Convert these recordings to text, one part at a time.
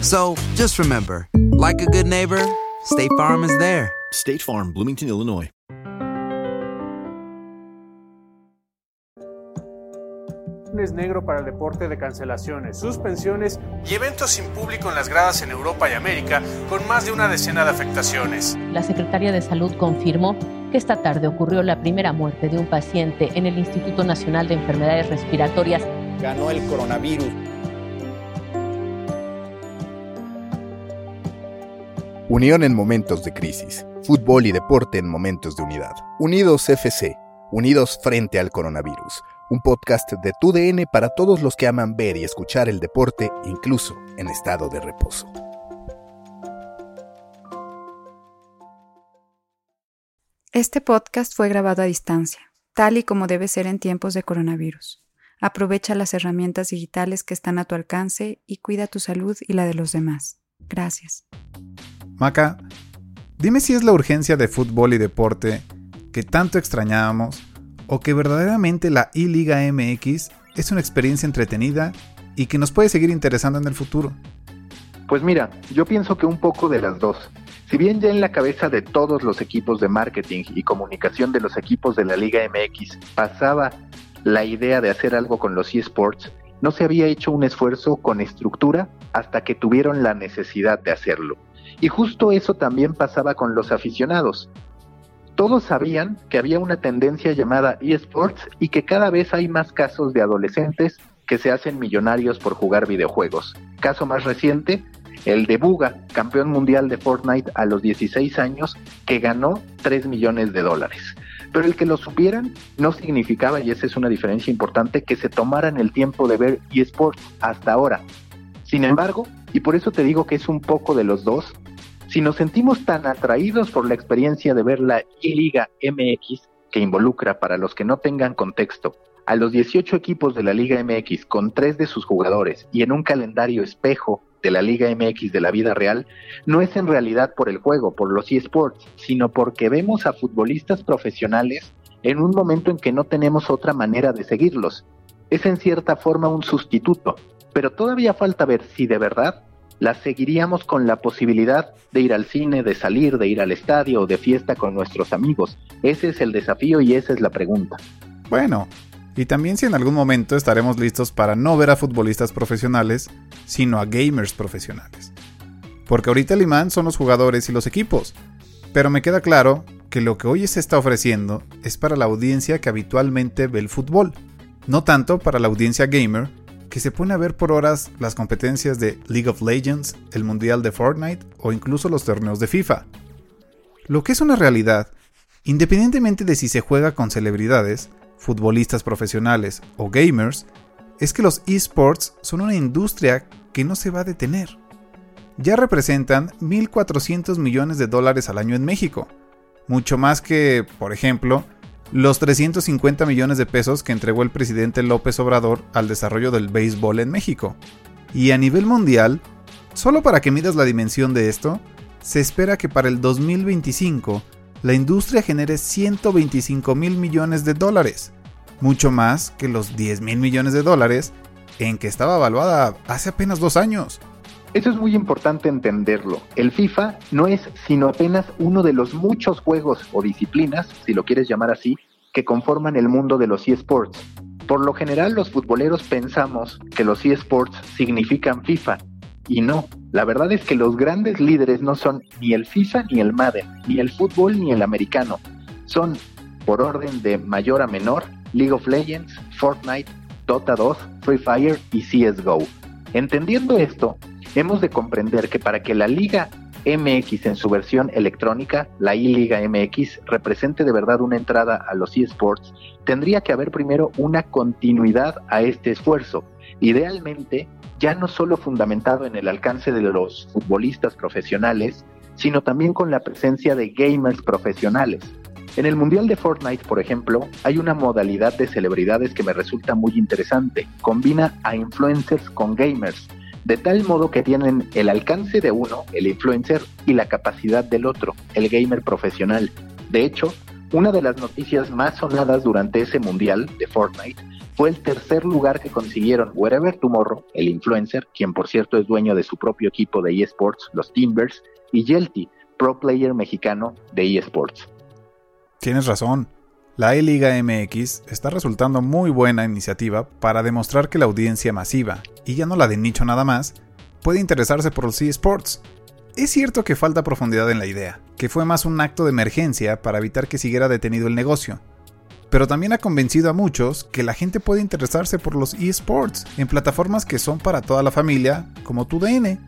So just remember, like a good neighbor, State Farm is there. State Farm, Bloomington, Illinois. Es negro para el deporte de cancelaciones, suspensiones y eventos sin público en las gradas en Europa y América, con más de una decena de afectaciones. La Secretaría de Salud confirmó que esta tarde ocurrió la primera muerte de un paciente en el Instituto Nacional de Enfermedades Respiratorias. Ganó el coronavirus. Unión en momentos de crisis. Fútbol y deporte en momentos de unidad. Unidos FC. Unidos frente al coronavirus. Un podcast de TUDN para todos los que aman ver y escuchar el deporte, incluso en estado de reposo. Este podcast fue grabado a distancia, tal y como debe ser en tiempos de coronavirus. Aprovecha las herramientas digitales que están a tu alcance y cuida tu salud y la de los demás. Gracias. Maca, dime si es la urgencia de fútbol y deporte que tanto extrañábamos o que verdaderamente la I-Liga MX es una experiencia entretenida y que nos puede seguir interesando en el futuro. Pues mira, yo pienso que un poco de las dos. Si bien ya en la cabeza de todos los equipos de marketing y comunicación de los equipos de la Liga MX pasaba la idea de hacer algo con los eSports, no se había hecho un esfuerzo con estructura hasta que tuvieron la necesidad de hacerlo. Y justo eso también pasaba con los aficionados. Todos sabían que había una tendencia llamada eSports y que cada vez hay más casos de adolescentes que se hacen millonarios por jugar videojuegos. Caso más reciente, el de Buga, campeón mundial de Fortnite a los 16 años, que ganó 3 millones de dólares. Pero el que lo supieran no significaba, y esa es una diferencia importante, que se tomaran el tiempo de ver eSports hasta ahora. Sin embargo, y por eso te digo que es un poco de los dos, si nos sentimos tan atraídos por la experiencia de ver la I-Liga MX, que involucra, para los que no tengan contexto, a los 18 equipos de la Liga MX con tres de sus jugadores y en un calendario espejo de la Liga MX de la vida real, no es en realidad por el juego, por los eSports, sino porque vemos a futbolistas profesionales en un momento en que no tenemos otra manera de seguirlos. Es en cierta forma un sustituto, pero todavía falta ver si de verdad la seguiríamos con la posibilidad de ir al cine, de salir, de ir al estadio o de fiesta con nuestros amigos. Ese es el desafío y esa es la pregunta. Bueno, y también si en algún momento estaremos listos para no ver a futbolistas profesionales, sino a gamers profesionales. Porque ahorita el imán son los jugadores y los equipos, pero me queda claro que lo que hoy se está ofreciendo es para la audiencia que habitualmente ve el fútbol, no tanto para la audiencia gamer que se pone a ver por horas las competencias de League of Legends, el Mundial de Fortnite o incluso los torneos de FIFA. Lo que es una realidad, independientemente de si se juega con celebridades, futbolistas profesionales o gamers, es que los esports son una industria que no se va a detener. Ya representan 1.400 millones de dólares al año en México, mucho más que, por ejemplo, los 350 millones de pesos que entregó el presidente López Obrador al desarrollo del béisbol en México. Y a nivel mundial, solo para que midas la dimensión de esto, se espera que para el 2025 la industria genere 125 mil millones de dólares, mucho más que los 10 mil millones de dólares en que estaba evaluada hace apenas dos años. Eso es muy importante entenderlo. El FIFA no es sino apenas uno de los muchos juegos o disciplinas, si lo quieres llamar así, que conforman el mundo de los eSports. Por lo general los futboleros pensamos que los eSports significan FIFA, y no, la verdad es que los grandes líderes no son ni el FIFA ni el Madden, ni el fútbol ni el americano. Son, por orden de mayor a menor, League of Legends, Fortnite, Dota 2, Free Fire y CSGO. Entendiendo esto, hemos de comprender que para que la Liga MX en su versión electrónica, la I-Liga MX, represente de verdad una entrada a los eSports, tendría que haber primero una continuidad a este esfuerzo. Idealmente, ya no solo fundamentado en el alcance de los futbolistas profesionales, sino también con la presencia de gamers profesionales. En el Mundial de Fortnite, por ejemplo, hay una modalidad de celebridades que me resulta muy interesante. Combina a influencers con gamers de tal modo que tienen el alcance de uno, el influencer, y la capacidad del otro, el gamer profesional. De hecho, una de las noticias más sonadas durante ese mundial de Fortnite fue el tercer lugar que consiguieron Wherever Tomorrow, el influencer, quien por cierto es dueño de su propio equipo de eSports, los Timbers, y Yelty, pro player mexicano de eSports. Tienes razón. La E-Liga MX está resultando muy buena iniciativa para demostrar que la audiencia masiva, y ya no la de nicho nada más, puede interesarse por los eSports. Es cierto que falta profundidad en la idea, que fue más un acto de emergencia para evitar que siguiera detenido el negocio, pero también ha convencido a muchos que la gente puede interesarse por los eSports en plataformas que son para toda la familia, como tu DN,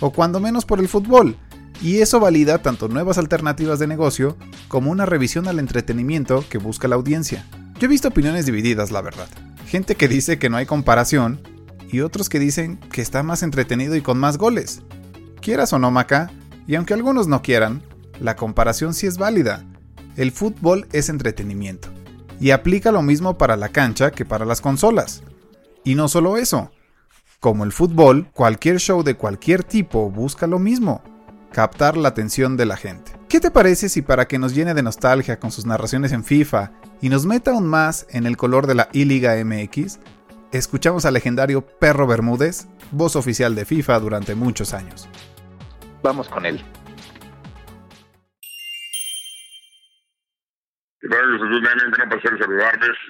o cuando menos por el fútbol, y eso valida tanto nuevas alternativas de negocio como una revisión al entretenimiento que busca la audiencia. Yo he visto opiniones divididas, la verdad. Gente que dice que no hay comparación y otros que dicen que está más entretenido y con más goles. Quieras o no, Maca, y aunque algunos no quieran, la comparación sí es válida. El fútbol es entretenimiento. Y aplica lo mismo para la cancha que para las consolas. Y no solo eso. Como el fútbol, cualquier show de cualquier tipo busca lo mismo captar la atención de la gente. ¿Qué te parece si para que nos llene de nostalgia con sus narraciones en FIFA y nos meta aún más en el color de la I-Liga MX, escuchamos al legendario Perro Bermúdez, voz oficial de FIFA durante muchos años? Vamos con él.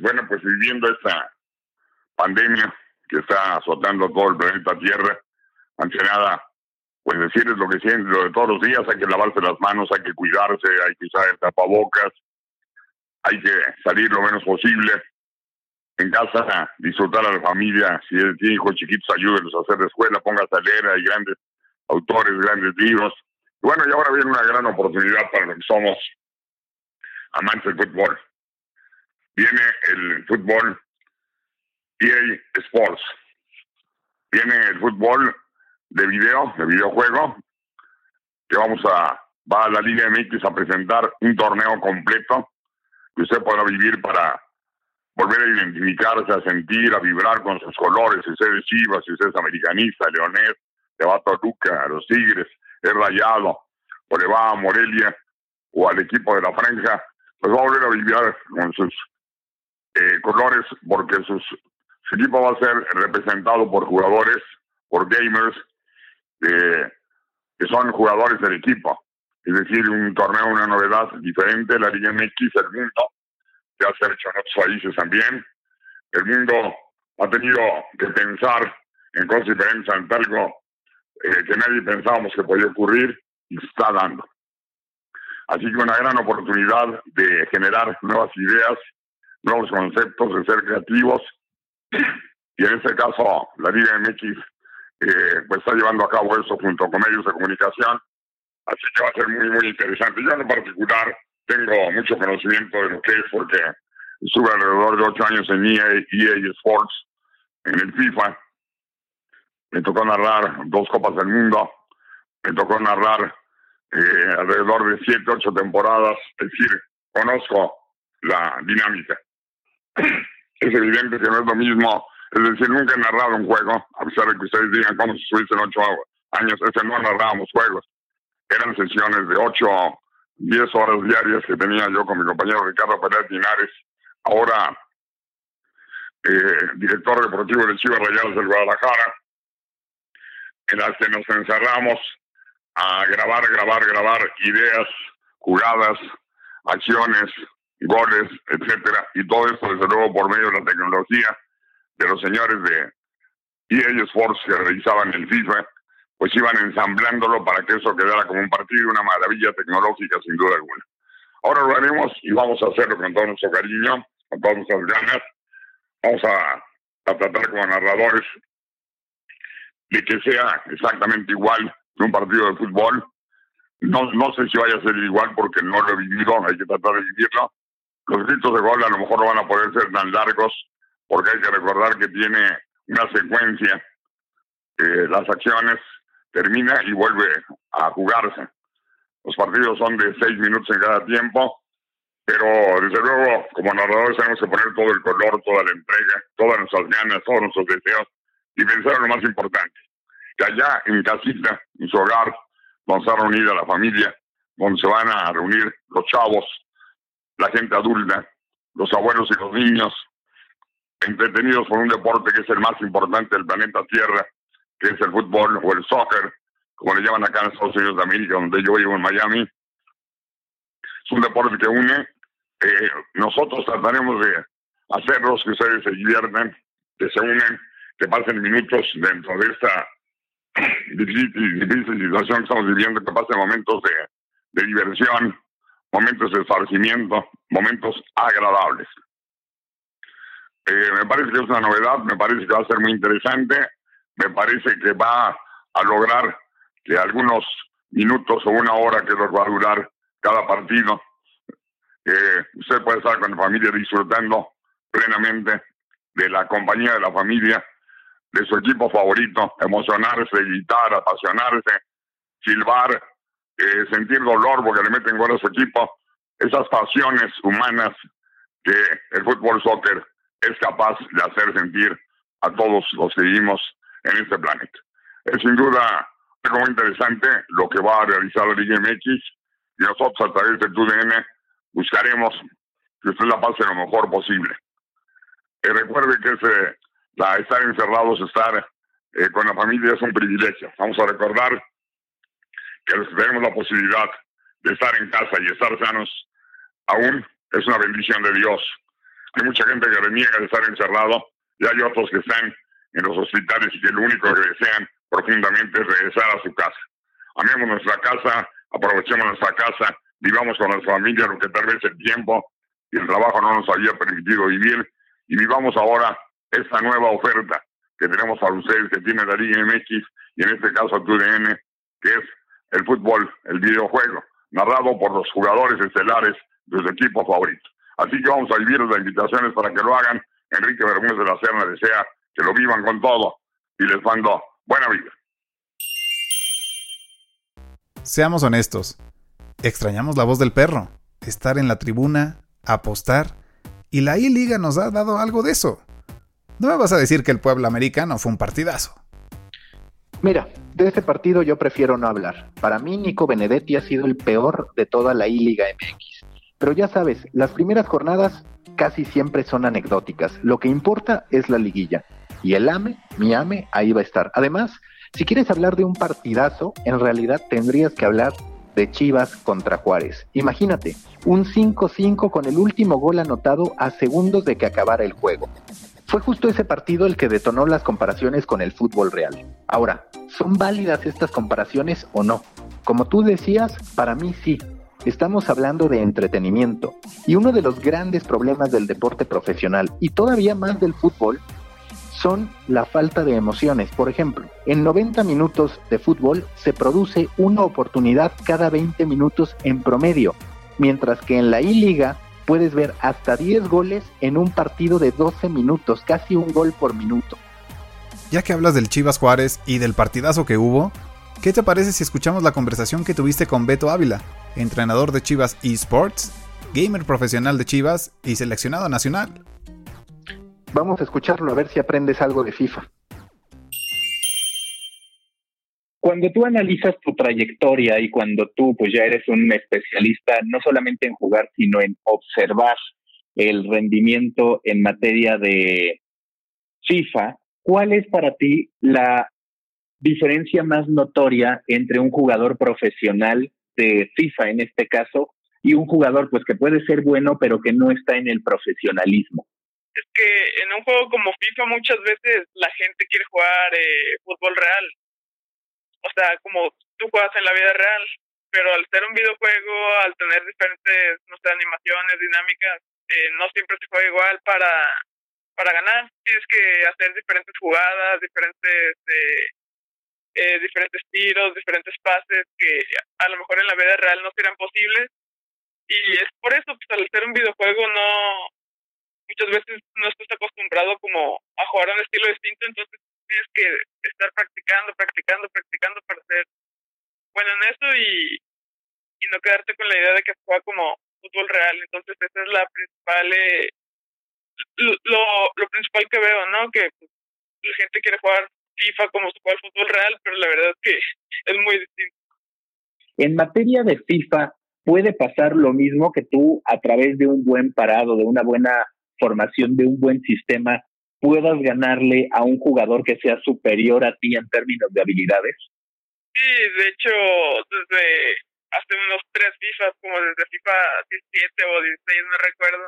Bueno, pues viviendo esta pandemia que está azotando todo el planeta Tierra, ante nada pues decirles lo que sienten, lo de todos los días, hay que lavarse las manos, hay que cuidarse, hay que usar el tapabocas, hay que salir lo menos posible. En casa, disfrutar a la familia, si tiene hijos chiquitos, ayúdenlos a hacer de escuela, póngase a leer, hay grandes autores, grandes libros. bueno, y ahora viene una gran oportunidad para los que somos amantes del fútbol. Viene el fútbol EA Sports. Viene el fútbol de video, de videojuego, que vamos a, va a la Liga MX a presentar un torneo completo que usted podrá vivir para volver a identificarse, a sentir, a vibrar con sus colores, si usted es Chivas, si usted es americanista, Leonés, le va a Toluca, a los Tigres, es Rayado, o le va a Morelia o al equipo de la franja, pues va a volver a vibrar con sus eh, colores porque sus, su equipo va a ser representado por jugadores, por gamers, que son jugadores del equipo. Es decir, un torneo, una novedad diferente, la Liga MX, el mundo, que ha hecho en otros países también. El mundo ha tenido que pensar en cosas diferentes ante algo eh, que nadie pensábamos que podía ocurrir y se está dando. Así que una gran oportunidad de generar nuevas ideas, nuevos conceptos, de ser creativos. Y en este caso, la Liga MX pues está llevando a cabo eso junto con medios de comunicación Así que va a ser muy, muy interesante. Yo en particular tengo mucho conocimiento de lo que es porque estuve alrededor de ocho años en EA, EA Sports, en el FIFA. Me tocó narrar dos Copas del Mundo. Me tocó narrar eh, alrededor de siete, ocho temporadas. Es decir, conozco la dinámica. Es evidente que no es lo mismo. Es decir, nunca he narrado un juego, a pesar de que ustedes digan cómo se estuviste en ocho años. Ese no narrábamos juegos. Eran sesiones de ocho 10 horas diarias que tenía yo con mi compañero Ricardo Pérez Linares, ahora eh, director deportivo de Chivas Rayados del Guadalajara, en las que nos encerramos a grabar, grabar, grabar ideas, jugadas, acciones, goles, etcétera, y todo esto desde luego por medio de la tecnología de los señores de EA Sports que realizaban el FIFA pues iban ensamblándolo para que eso quedara como un partido, una maravilla tecnológica sin duda alguna. Ahora lo haremos y vamos a hacerlo con todo nuestro cariño, con todas nuestras ganas. Vamos a, tratar como narradores de que sea exactamente igual que un partido de fútbol. No, no sé si vaya a ser igual porque no lo he vivido, hay que tratar de vivirlo. Los gritos de gol a lo mejor no van a poder ser tan largos porque hay que recordar que tiene una secuencia, eh, las acciones termina y vuelve a jugarse. Los partidos son de seis minutos en cada tiempo, pero desde luego, como narradores, tenemos que poner todo el color, toda la entrega, todas nuestras ganas, todos nuestros deseos y pensar en lo más importante: que allá en casita, en su hogar, donde está reunida la familia, donde se van a reunir los chavos, la gente adulta, los abuelos y los niños, entretenidos por un deporte que es el más importante del planeta Tierra, que es el fútbol o el soccer, como le llaman acá en Estados Unidos de América, donde yo vivo en Miami. Es un deporte que une. Eh, nosotros trataremos de hacerlos que ustedes se diviertan, que se unen, que pasen minutos dentro de esta difícil, difícil situación que estamos viviendo, que pasen momentos de, de diversión, momentos de esparcimiento, momentos agradables. Eh, me parece que es una novedad, me parece que va a ser muy interesante me parece que va a lograr que algunos minutos o una hora que nos va a durar cada partido, eh, usted puede estar con la familia disfrutando plenamente de la compañía de la familia, de su equipo favorito, emocionarse, gritar, apasionarse, silbar, eh, sentir dolor porque le meten gol a su equipo, esas pasiones humanas que el fútbol soccer es capaz de hacer sentir a todos los que vivimos en este planeta. Es sin duda algo muy interesante lo que va a realizar la Liga MX y nosotros a través de TUDN buscaremos que usted la pase lo mejor posible. Eh, recuerde que ese, estar encerrados, estar eh, con la familia es un privilegio. Vamos a recordar que tenemos la posibilidad de estar en casa y estar sanos aún es una bendición de Dios. Hay mucha gente que reniega de estar encerrado y hay otros que están en los hospitales y que lo único que desean profundamente es regresar a su casa. Amemos nuestra casa, aprovechemos nuestra casa, vivamos con nuestra familia lo que tal vez el tiempo y el trabajo no nos había permitido vivir y vivamos ahora esta nueva oferta que tenemos para ustedes que tiene la Liga MX y en este caso TUDN, que es el fútbol, el videojuego, narrado por los jugadores estelares de su equipo favorito. Así que vamos a vivir las invitaciones para que lo hagan. Enrique Bermúdez de la Serna desea que lo vivan con todo y les mando buena vida. Seamos honestos, extrañamos la voz del perro, estar en la tribuna, apostar, y la I-Liga nos ha dado algo de eso. No me vas a decir que el pueblo americano fue un partidazo. Mira, de este partido yo prefiero no hablar. Para mí Nico Benedetti ha sido el peor de toda la I-Liga MX. Pero ya sabes, las primeras jornadas casi siempre son anecdóticas. Lo que importa es la liguilla y el AME, mi AME, ahí va a estar. Además, si quieres hablar de un partidazo, en realidad tendrías que hablar de Chivas contra Juárez. Imagínate, un 5-5 con el último gol anotado a segundos de que acabara el juego. Fue justo ese partido el que detonó las comparaciones con el fútbol real. Ahora, ¿son válidas estas comparaciones o no? Como tú decías, para mí sí. Estamos hablando de entretenimiento. Y uno de los grandes problemas del deporte profesional y todavía más del fútbol son la falta de emociones. Por ejemplo, en 90 minutos de fútbol se produce una oportunidad cada 20 minutos en promedio, mientras que en la I-Liga puedes ver hasta 10 goles en un partido de 12 minutos, casi un gol por minuto. Ya que hablas del Chivas Juárez y del partidazo que hubo, ¿qué te parece si escuchamos la conversación que tuviste con Beto Ávila, entrenador de Chivas Esports, gamer profesional de Chivas y seleccionado nacional? Vamos a escucharlo a ver si aprendes algo de FIFA. Cuando tú analizas tu trayectoria y cuando tú pues ya eres un especialista no solamente en jugar, sino en observar el rendimiento en materia de FIFA, ¿cuál es para ti la diferencia más notoria entre un jugador profesional de FIFA en este caso y un jugador pues que puede ser bueno pero que no está en el profesionalismo? Es que en un juego como FIFA muchas veces la gente quiere jugar eh, fútbol real o sea, como tú juegas en la vida real, pero al ser un videojuego, al tener diferentes, no sé, animaciones, dinámicas, eh, no siempre se juega igual para, para ganar. Tienes que hacer diferentes jugadas, diferentes, eh, eh, diferentes tiros, diferentes pases que a lo mejor en la vida real no serían posibles. Y es por eso, pues al ser un videojuego no, muchas veces no estás acostumbrado como a jugar a un estilo distinto, entonces tienes que estar practicando, practicando, practicando para ser bueno en eso y, y no quedarte con la idea de que juega como fútbol real. Entonces esa es la principal, eh, lo, lo principal que veo, ¿no? Que pues, la gente quiere jugar FIFA como si fuera fútbol real, pero la verdad es que es muy distinto. En materia de FIFA, puede pasar lo mismo que tú a través de un buen parado, de una buena formación, de un buen sistema, puedas ganarle a un jugador que sea superior a ti en términos de habilidades? Sí, de hecho, desde hace unos tres FIFA, como desde FIFA 17 o 16, no recuerdo,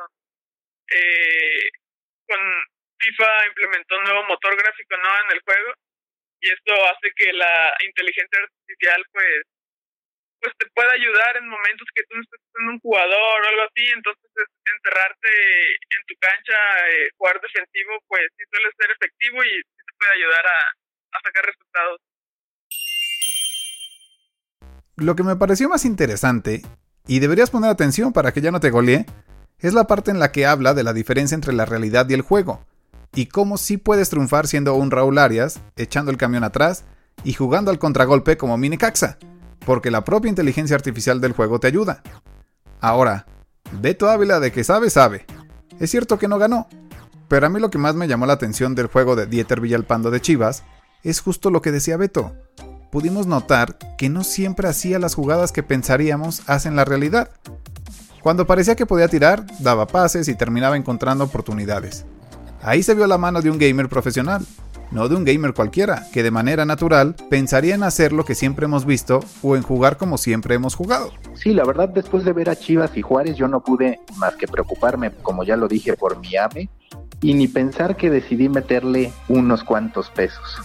eh, con FIFA implementó un nuevo motor gráfico ¿no? en el juego y esto hace que la inteligencia artificial pues pues te puede ayudar en momentos que tú no estés en un jugador o algo así, entonces encerrarte en tu cancha, eh, jugar defensivo, pues sí suele ser efectivo y sí te puede ayudar a, a sacar resultados. Lo que me pareció más interesante, y deberías poner atención para que ya no te golee, es la parte en la que habla de la diferencia entre la realidad y el juego, y cómo sí puedes triunfar siendo un Raúl Arias, echando el camión atrás y jugando al contragolpe como Mini Caxa porque la propia inteligencia artificial del juego te ayuda. Ahora, Beto Ávila de que sabe, sabe. Es cierto que no ganó, pero a mí lo que más me llamó la atención del juego de Dieter Villalpando de Chivas es justo lo que decía Beto. Pudimos notar que no siempre hacía las jugadas que pensaríamos hacen la realidad. Cuando parecía que podía tirar, daba pases y terminaba encontrando oportunidades. Ahí se vio la mano de un gamer profesional, no de un gamer cualquiera, que de manera natural pensaría en hacer lo que siempre hemos visto o en jugar como siempre hemos jugado. Sí, la verdad, después de ver a Chivas y Juárez, yo no pude más que preocuparme, como ya lo dije, por mi AME y ni pensar que decidí meterle unos cuantos pesos.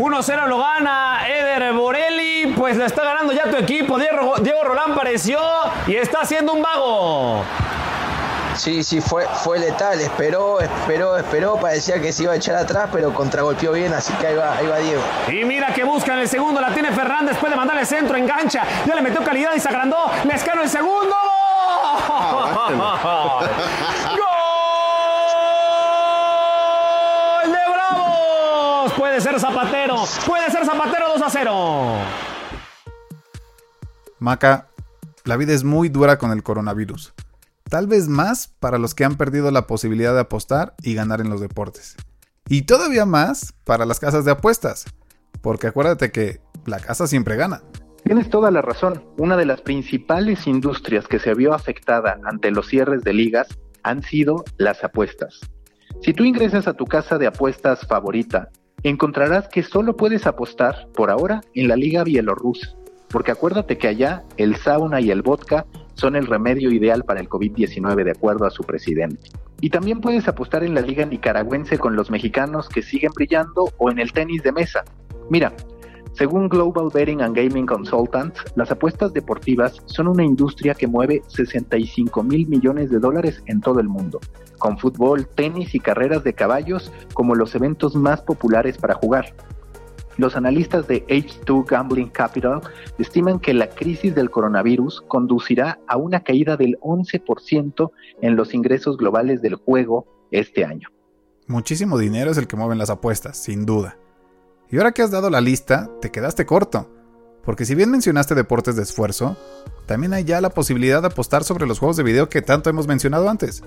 1-0 lo gana Eder Borelli, pues le está ganando ya tu equipo. Diego, Diego Rolán apareció y está haciendo un vago. Sí, sí, fue, fue letal, esperó, esperó, esperó, parecía que se iba a echar atrás, pero contragolpeó bien, así que ahí va, ahí va Diego. Y mira que busca en el segundo, la tiene Fernández, puede mandarle centro, engancha, ya le metió calidad y se agrandó, le escano el segundo. ¡Gol! Puede ser Zapatero. Puede ser Zapatero 2 a 0. Maca, la vida es muy dura con el coronavirus. Tal vez más para los que han perdido la posibilidad de apostar y ganar en los deportes. Y todavía más para las casas de apuestas. Porque acuérdate que la casa siempre gana. Tienes toda la razón. Una de las principales industrias que se vio afectada ante los cierres de ligas han sido las apuestas. Si tú ingresas a tu casa de apuestas favorita encontrarás que solo puedes apostar, por ahora, en la Liga Bielorrusa, porque acuérdate que allá el sauna y el vodka son el remedio ideal para el COVID-19 de acuerdo a su presidente. Y también puedes apostar en la Liga Nicaragüense con los mexicanos que siguen brillando o en el tenis de mesa. Mira, Según Global Betting and Gaming Consultants, las apuestas deportivas son una industria que mueve 65 mil millones de dólares en todo el mundo, con fútbol, tenis y carreras de caballos como los eventos más populares para jugar. Los analistas de H2 Gambling Capital estiman que la crisis del coronavirus conducirá a una caída del 11% en los ingresos globales del juego este año. Muchísimo dinero es el que mueven las apuestas, sin duda. Y ahora que has dado la lista, te quedaste corto. Porque si bien mencionaste deportes de esfuerzo, también hay ya la posibilidad de apostar sobre los juegos de video que tanto hemos mencionado antes.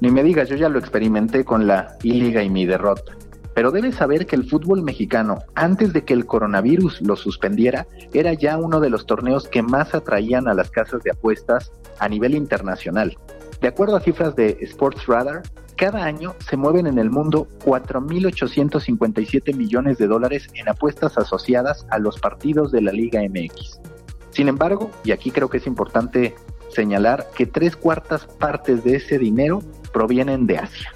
Ni me digas, yo ya lo experimenté con la I-Liga y mi derrota. Pero debes saber que el fútbol mexicano, antes de que el coronavirus lo suspendiera, era ya uno de los torneos que más atraían a las casas de apuestas a nivel internacional. De acuerdo a cifras de Sports Radar, cada año se mueven en el mundo 4.857 millones de dólares en apuestas asociadas a los partidos de la Liga MX. Sin embargo, y aquí creo que es importante señalar que tres cuartas partes de ese dinero provienen de Asia.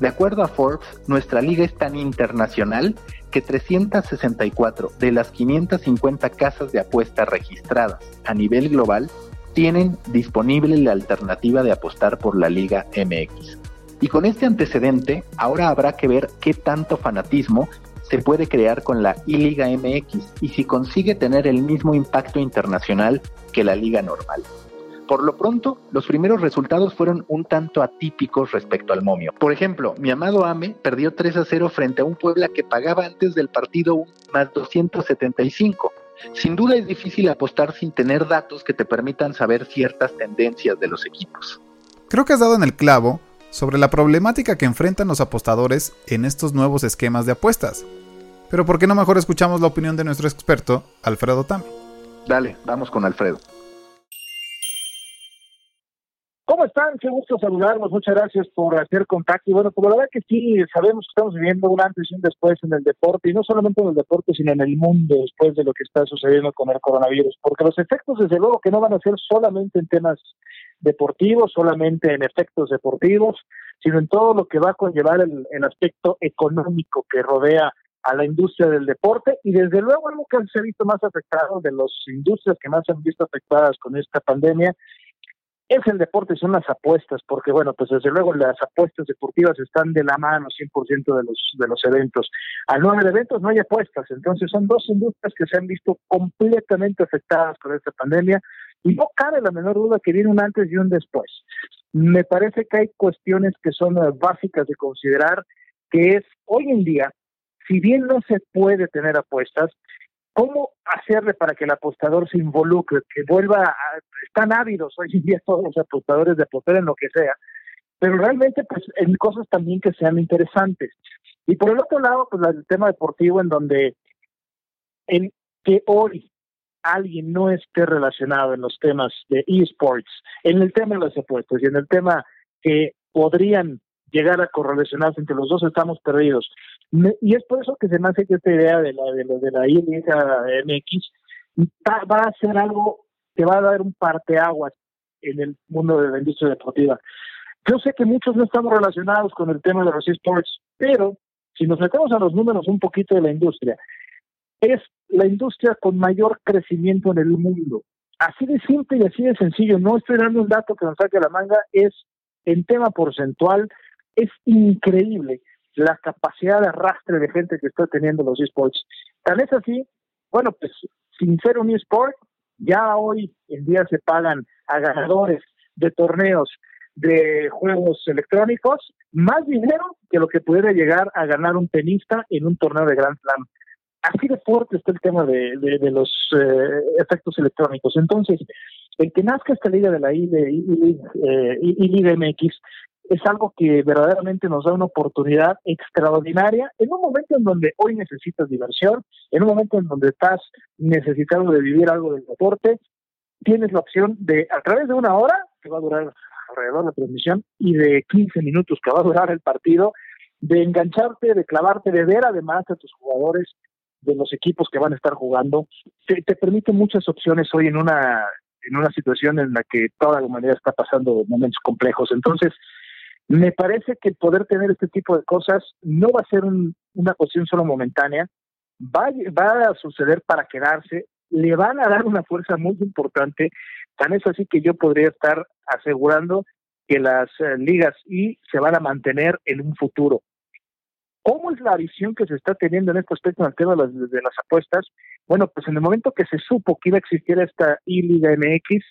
De acuerdo a Forbes, nuestra liga es tan internacional que 364 de las 550 casas de apuestas registradas a nivel global tienen disponible la alternativa de apostar por la Liga MX. Y con este antecedente, ahora habrá que ver qué tanto fanatismo se puede crear con la I-Liga MX y si consigue tener el mismo impacto internacional que la liga normal. Por lo pronto, los primeros resultados fueron un tanto atípicos respecto al momio. Por ejemplo, mi amado Ame perdió 3 a 0 frente a un Puebla que pagaba antes del partido un más 275. Sin duda es difícil apostar sin tener datos que te permitan saber ciertas tendencias de los equipos. Creo que has dado en el clavo sobre la problemática que enfrentan los apostadores en estos nuevos esquemas de apuestas. Pero ¿por qué no mejor escuchamos la opinión de nuestro experto, Alfredo Tami? Dale, vamos con Alfredo. ¿Cómo están? Qué gusto saludarlos. Muchas gracias por hacer contacto. Y bueno, pues la verdad que sí, sabemos que estamos viviendo un antes y un después en el deporte, y no solamente en el deporte, sino en el mundo después de lo que está sucediendo con el coronavirus, porque los efectos, desde luego, que no van a ser solamente en temas deportivos, solamente en efectos deportivos, sino en todo lo que va a conllevar el, el aspecto económico que rodea a la industria del deporte y desde luego algo que se ha visto más afectado de las industrias que más se han visto afectadas con esta pandemia es el deporte, son las apuestas, porque bueno, pues desde luego las apuestas deportivas están de la mano 100% de los, de los eventos. Al no haber eventos no hay apuestas, entonces son dos industrias que se han visto completamente afectadas por esta pandemia y no cabe la menor duda que viene un antes y un después. Me parece que hay cuestiones que son eh, básicas de considerar, que es hoy en día, si bien no se puede tener apuestas, ¿cómo hacerle para que el apostador se involucre, que vuelva a, están ávidos hoy en día todos los apostadores de apostar en lo que sea, pero realmente pues en cosas también que sean interesantes. Y por el otro lado, pues el tema deportivo en donde en que hoy alguien no esté relacionado en los temas de esports, en el tema de las apuestas y en el tema que podrían llegar a correlacionarse entre los dos, estamos perdidos. Y es por eso que se me hace que esta idea de la de la, de la MX va, a ser algo que va a dar un parteaguas en el mundo de la industria deportiva. Yo sé que muchos no estamos relacionados con el tema de los esports, pero si nos metemos a los números un poquito de la industria, es la industria con mayor crecimiento en el mundo. Así de simple y así de sencillo. No estoy dando un dato que nos saque la manga, es en tema porcentual, es increíble la capacidad de arrastre de gente que está teniendo los esports. Tal es así, bueno, pues sin ser un esport, ya hoy en día se pagan a ganadores de torneos de juegos electrónicos más dinero que lo que pudiera llegar a ganar un tenista en un torneo de Grand Slam así de fuerte está el tema de, de, los eh, efectos electrónicos. Entonces, el que nazca esta liga de la I, de, eh, MX es algo que verdaderamente nos da una oportunidad extraordinaria en un momento en donde hoy necesitas diversión, en un momento en donde estás necesitando de vivir algo del deporte, tienes la opción de, a través de una hora, que va a durar alrededor de la transmisión, y de 15 minutos que va a durar el partido, de engancharte, de clavarte, de ver además a tus jugadores de los equipos que van a estar jugando, te, te permite muchas opciones hoy en una en una situación en la que toda la humanidad está pasando momentos complejos. Entonces, me parece que poder tener este tipo de cosas no va a ser una cuestión solo momentánea, va, va a suceder para quedarse, le van a dar una fuerza muy importante, tan es así que yo podría estar asegurando que las eh, ligas y se van a mantener en un futuro. ¿Cómo es la visión que se está teniendo en este aspecto en el tema de las, de las apuestas? Bueno, pues en el momento que se supo que iba a existir esta I-Liga MX,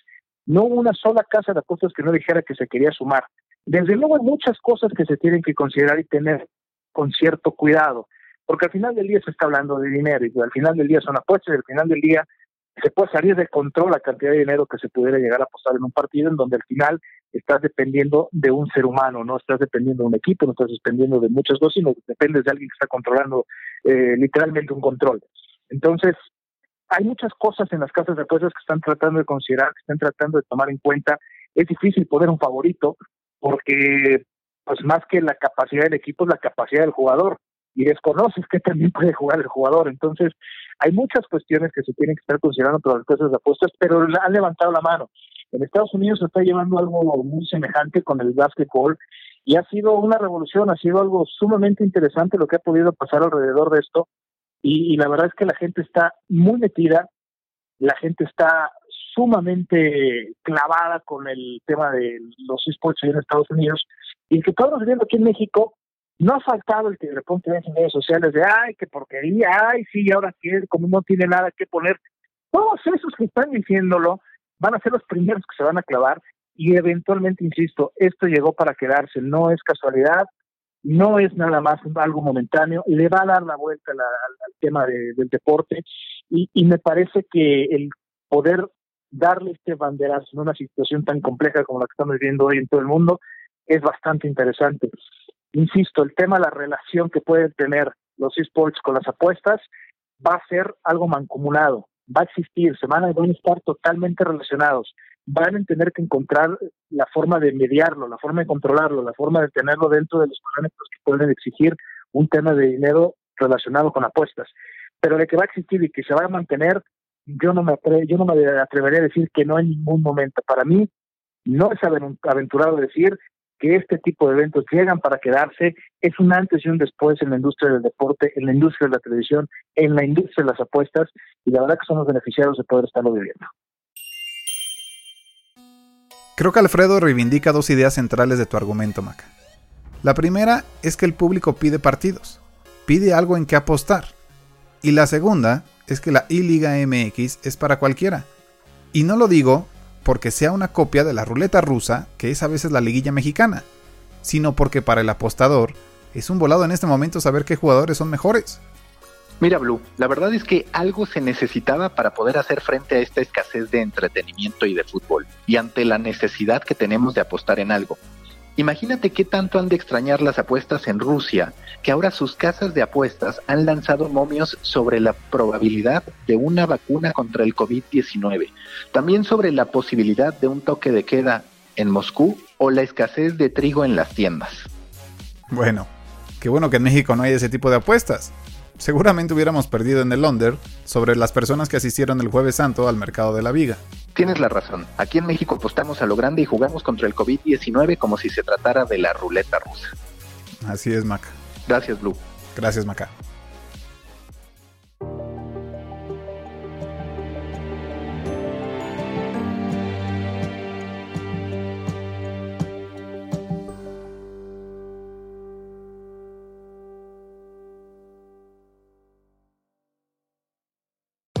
no hubo una sola casa de apuestas que no dijera que se quería sumar. Desde luego hay muchas cosas que se tienen que considerar y tener con cierto cuidado, porque al final del día se está hablando de dinero y al final del día son apuestas y al final del día se puede salir de control la cantidad de dinero que se pudiera llegar a apostar en un partido en donde al final estás dependiendo de un ser humano, no estás dependiendo de un equipo, no estás dependiendo de muchas cosas, sino dependes de alguien que está controlando eh, literalmente un control. Entonces, hay muchas cosas en las casas de apuestas que están tratando de considerar, que están tratando de tomar en cuenta. Es difícil poner un favorito porque, pues más que la capacidad del equipo, es la capacidad del jugador y desconoces que también puede jugar el jugador. Entonces, hay muchas cuestiones que se tienen que estar considerando para las casas de apuestas, pero han levantado la mano. En Estados Unidos se está llevando algo muy semejante con el básquetbol y ha sido una revolución, ha sido algo sumamente interesante lo que ha podido pasar alrededor de esto y, la verdad es que la gente está muy metida, la gente está sumamente clavada con el tema de los esports en Estados Unidos y que todos viendo aquí en México no ha faltado el que de repente en redes sociales de ay, qué porquería, ay, sí, ahora que como no tiene nada que poner. Todos esos que están diciéndolo van a ser los primeros que se van a clavar y eventualmente, insisto, esto llegó para quedarse, no es casualidad, no es nada más algo momentáneo, le va a dar la vuelta al, tema del deporte y, me parece que el poder darle este banderazo en una situación tan compleja como la que estamos viviendo hoy en todo el mundo es bastante interesante. Insisto, el tema de la relación que pueden tener los esports con las apuestas va a ser algo mancomunado va a existir, se a, van a estar totalmente relacionados, van a tener que encontrar la forma de mediarlo, la forma de controlarlo, la forma de tenerlo dentro de los parámetros que pueden exigir un tema de dinero relacionado con apuestas. Pero de que va a existir y que se va a mantener, yo no me atre yo no me atrevería a decir que no en ningún momento. Para mí no es aventurado decir que este tipo de eventos llegan para quedarse, es un antes y un después en la industria del deporte, en la industria de la televisión, en la industria de las apuestas, y la verdad que somos beneficiados de poder estarlo viviendo. Creo que Alfredo reivindica dos ideas centrales de tu argumento, Maca. La primera es que el público pide partidos, pide algo en que apostar. Y la segunda es que la I-Liga MX es para cualquiera. Y no lo digo porque sea una copia de la ruleta rusa, que es a veces la liguilla mexicana, sino porque para el apostador es un volado en este momento saber qué jugadores son mejores. Mira, Blue, la verdad es que algo se necesitaba para poder hacer frente a esta escasez de entretenimiento y de fútbol, y ante la necesidad que tenemos de apostar en algo. Imagínate qué tanto han de extrañar las apuestas en Rusia, que ahora sus casas de apuestas han lanzado momios sobre la probabilidad de una vacuna contra el COVID-19, también sobre la posibilidad de un toque de queda en Moscú o la escasez de trigo en las tiendas. Bueno, qué bueno que en México no hay ese tipo de apuestas seguramente hubiéramos perdido en el Londres sobre las personas que asistieron el jueves santo al mercado de la viga. Tienes la razón. Aquí en México apostamos a lo grande y jugamos contra el COVID-19 como si se tratara de la ruleta rusa. Así es, Maca. Gracias, Blue. Gracias, Maca.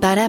Para